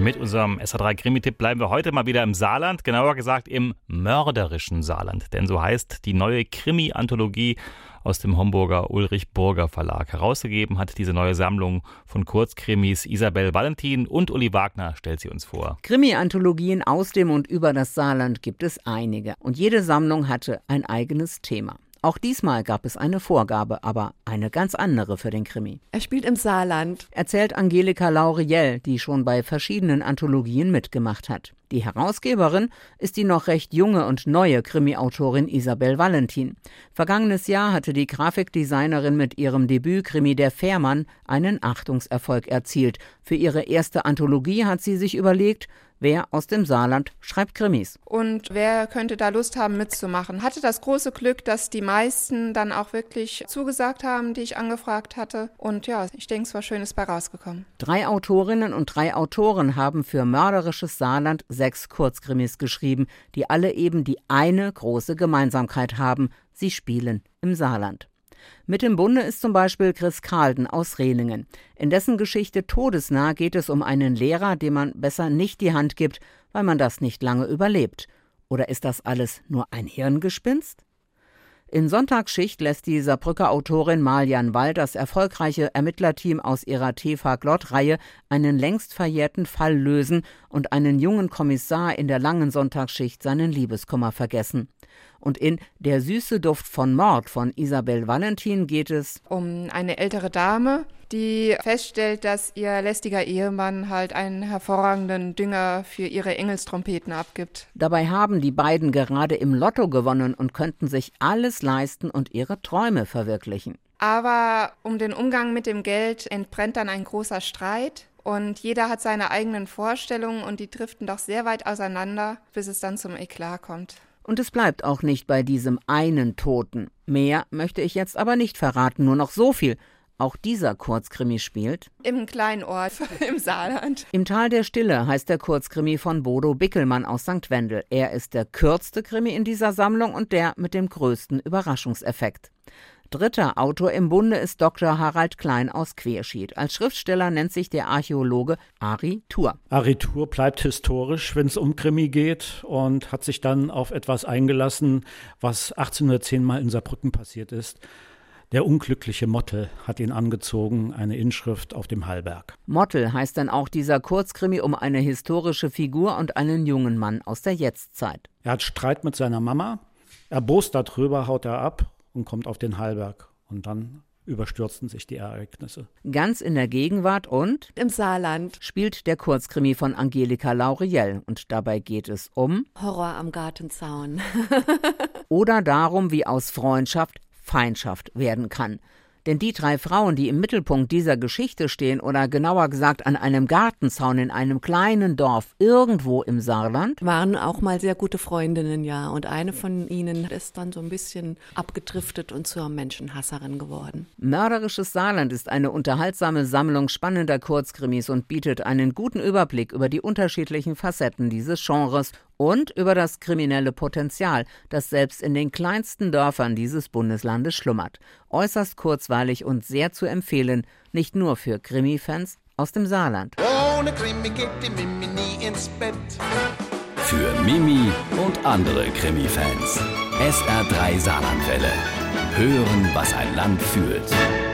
Mit unserem SA3 Krimi-Tipp bleiben wir heute mal wieder im Saarland, genauer gesagt im mörderischen Saarland. Denn so heißt die neue Krimi-Anthologie aus dem Homburger Ulrich Burger Verlag. Herausgegeben hat diese neue Sammlung von Kurzkrimis Isabel Valentin und Uli Wagner stellt sie uns vor. Krimi-Anthologien aus dem und über das Saarland gibt es einige. Und jede Sammlung hatte ein eigenes Thema. Auch diesmal gab es eine Vorgabe, aber eine ganz andere für den Krimi. Er spielt im Saarland. Erzählt Angelika Lauriel, die schon bei verschiedenen Anthologien mitgemacht hat. Die Herausgeberin ist die noch recht junge und neue Krimi-Autorin Isabel Valentin. Vergangenes Jahr hatte die Grafikdesignerin mit ihrem Debüt-Krimi Der Fährmann einen Achtungserfolg erzielt. Für ihre erste Anthologie hat sie sich überlegt, Wer aus dem Saarland schreibt Krimis? Und wer könnte da Lust haben mitzumachen? Hatte das große Glück, dass die meisten dann auch wirklich zugesagt haben, die ich angefragt hatte. Und ja, ich denke, es war Schönes bei rausgekommen. Drei Autorinnen und drei Autoren haben für mörderisches Saarland sechs Kurzkrimis geschrieben, die alle eben die eine große Gemeinsamkeit haben. Sie spielen im Saarland. Mit im Bunde ist zum Beispiel Chris Kalden aus Rehningen. In dessen Geschichte Todesnah geht es um einen Lehrer, dem man besser nicht die Hand gibt, weil man das nicht lange überlebt. Oder ist das alles nur ein Hirngespinst? In Sonntagsschicht lässt die Saarbrücker Autorin Malian Wald das erfolgreiche Ermittlerteam aus ihrer TV-Glott-Reihe einen längst verjährten Fall lösen und einen jungen Kommissar in der langen Sonntagsschicht seinen Liebeskummer vergessen. Und in Der süße Duft von Mord von Isabel Valentin geht es um eine ältere Dame, die feststellt, dass ihr lästiger Ehemann halt einen hervorragenden Dünger für ihre Engelstrompeten abgibt. Dabei haben die beiden gerade im Lotto gewonnen und könnten sich alles leisten und ihre Träume verwirklichen. Aber um den Umgang mit dem Geld entbrennt dann ein großer Streit. Und jeder hat seine eigenen Vorstellungen und die driften doch sehr weit auseinander, bis es dann zum Eklat kommt. Und es bleibt auch nicht bei diesem einen Toten. Mehr möchte ich jetzt aber nicht verraten, nur noch so viel. Auch dieser Kurzkrimi spielt im kleinen Ort im Saarland. Im Tal der Stille heißt der Kurzkrimi von Bodo Bickelmann aus St. Wendel. Er ist der kürzte Krimi in dieser Sammlung und der mit dem größten Überraschungseffekt. Dritter Autor im Bunde ist Dr. Harald Klein aus Querschied. Als Schriftsteller nennt sich der Archäologe Ari Thur. Ari Thur bleibt historisch, wenn es um Krimi geht und hat sich dann auf etwas eingelassen, was 1810 mal in Saarbrücken passiert ist. Der unglückliche Mottel hat ihn angezogen, eine Inschrift auf dem Hallberg. Mottel heißt dann auch dieser Kurzkrimi um eine historische Figur und einen jungen Mann aus der Jetztzeit. Er hat Streit mit seiner Mama, erbost darüber, haut er ab und kommt auf den Hallberg. Und dann überstürzten sich die Ereignisse. Ganz in der Gegenwart und im Saarland spielt der Kurzkrimi von Angelika Lauriel und dabei geht es um Horror am Gartenzaun. oder darum, wie aus Freundschaft Feindschaft werden kann. Denn die drei Frauen, die im Mittelpunkt dieser Geschichte stehen, oder genauer gesagt an einem Gartenzaun in einem kleinen Dorf irgendwo im Saarland, waren auch mal sehr gute Freundinnen, ja. Und eine von ihnen ist dann so ein bisschen abgedriftet und zur Menschenhasserin geworden. Mörderisches Saarland ist eine unterhaltsame Sammlung spannender Kurzkrimis und bietet einen guten Überblick über die unterschiedlichen Facetten dieses Genres und über das kriminelle Potenzial, das selbst in den kleinsten Dörfern dieses Bundeslandes schlummert. Äußerst kurzweilig und sehr zu empfehlen, nicht nur für Krimi-Fans aus dem Saarland. Ohne Krimi geht die Mimi nie ins Bett. Für Mimi und andere Krimi-Fans. SR3 Saarlandwelle. Hören, was ein Land fühlt.